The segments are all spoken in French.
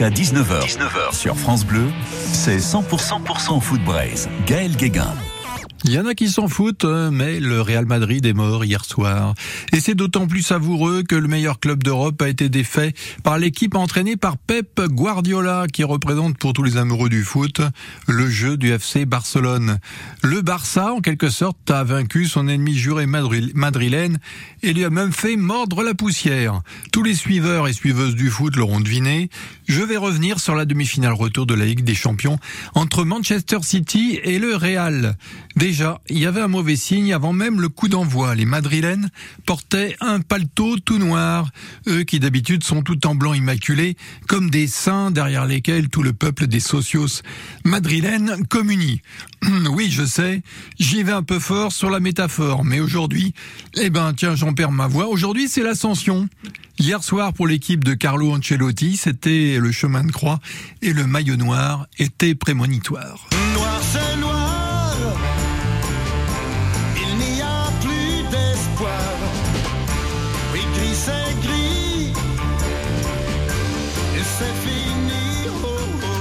À 19h, 19h sur France Bleu, c'est 100%, 100% foot braise. Gaël Guéguin. Il y en a qui s'en foutent, hein, mais le Real Madrid est mort hier soir. Et c'est d'autant plus savoureux que le meilleur club d'Europe a été défait par l'équipe entraînée par Pep Guardiola, qui représente pour tous les amoureux du foot le jeu du FC Barcelone. Le Barça, en quelque sorte, a vaincu son ennemi juré madrilène et lui a même fait mordre la poussière. Tous les suiveurs et suiveuses du foot l'auront deviné. Je vais revenir sur la demi-finale retour de la Ligue des Champions entre Manchester City et le Real. Déjà, il y avait un mauvais signe avant même le coup d'envoi. Les Madrilènes portaient un paletot tout noir, eux qui d'habitude sont tout en blanc immaculé, comme des saints derrière lesquels tout le peuple des socios madrilènes communie. Oui, je sais, j'y vais un peu fort sur la métaphore, mais aujourd'hui, eh ben tiens, j'en perds ma voix. Aujourd'hui, c'est l'ascension. Hier soir, pour l'équipe de Carlo Ancelotti, c'était le chemin de croix et le maillot noir était prémonitoire. Noir, c'est noir.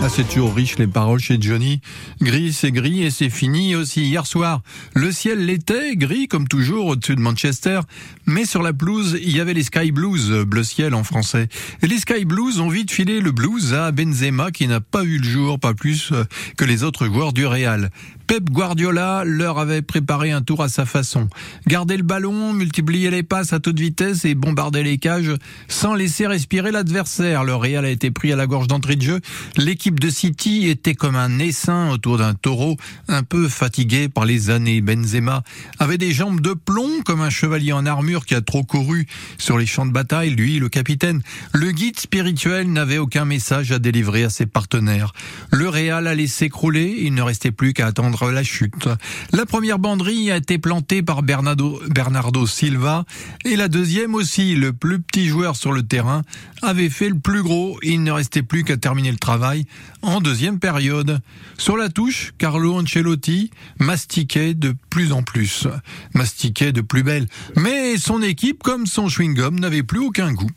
Ah, c'est toujours riche les paroles chez Johnny. Gris, c'est gris et c'est fini aussi. Hier soir, le ciel l'était, gris comme toujours au-dessus de Manchester, mais sur la pelouse, il y avait les Sky Blues, bleu ciel en français. Et les Sky Blues ont vite filé le blues à Benzema qui n'a pas eu le jour, pas plus euh, que les autres joueurs du Real. Pep Guardiola leur avait préparé un tour à sa façon. Garder le ballon, multiplier les passes à toute vitesse et bombarder les cages sans laisser respirer l'adversaire. Le Real a été pris à la gorge d'entrée de jeu. L'équipe de City était comme un essaim autour d'un taureau, un peu fatigué par les années. Benzema avait des jambes de plomb comme un chevalier en armure qui a trop couru sur les champs de bataille. Lui, le capitaine, le guide spirituel n'avait aucun message à délivrer à ses partenaires. Le Real allait s'écrouler. Il ne restait plus qu'à la chute. La première banderie a été plantée par Bernardo, Bernardo Silva et la deuxième aussi. Le plus petit joueur sur le terrain avait fait le plus gros. Il ne restait plus qu'à terminer le travail en deuxième période. Sur la touche, Carlo Ancelotti mastiquait de plus en plus, mastiquait de plus belle. Mais son équipe, comme son chewing-gum, n'avait plus aucun goût.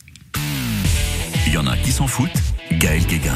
Il y en a qui s'en foutent. Gaël Guéguin.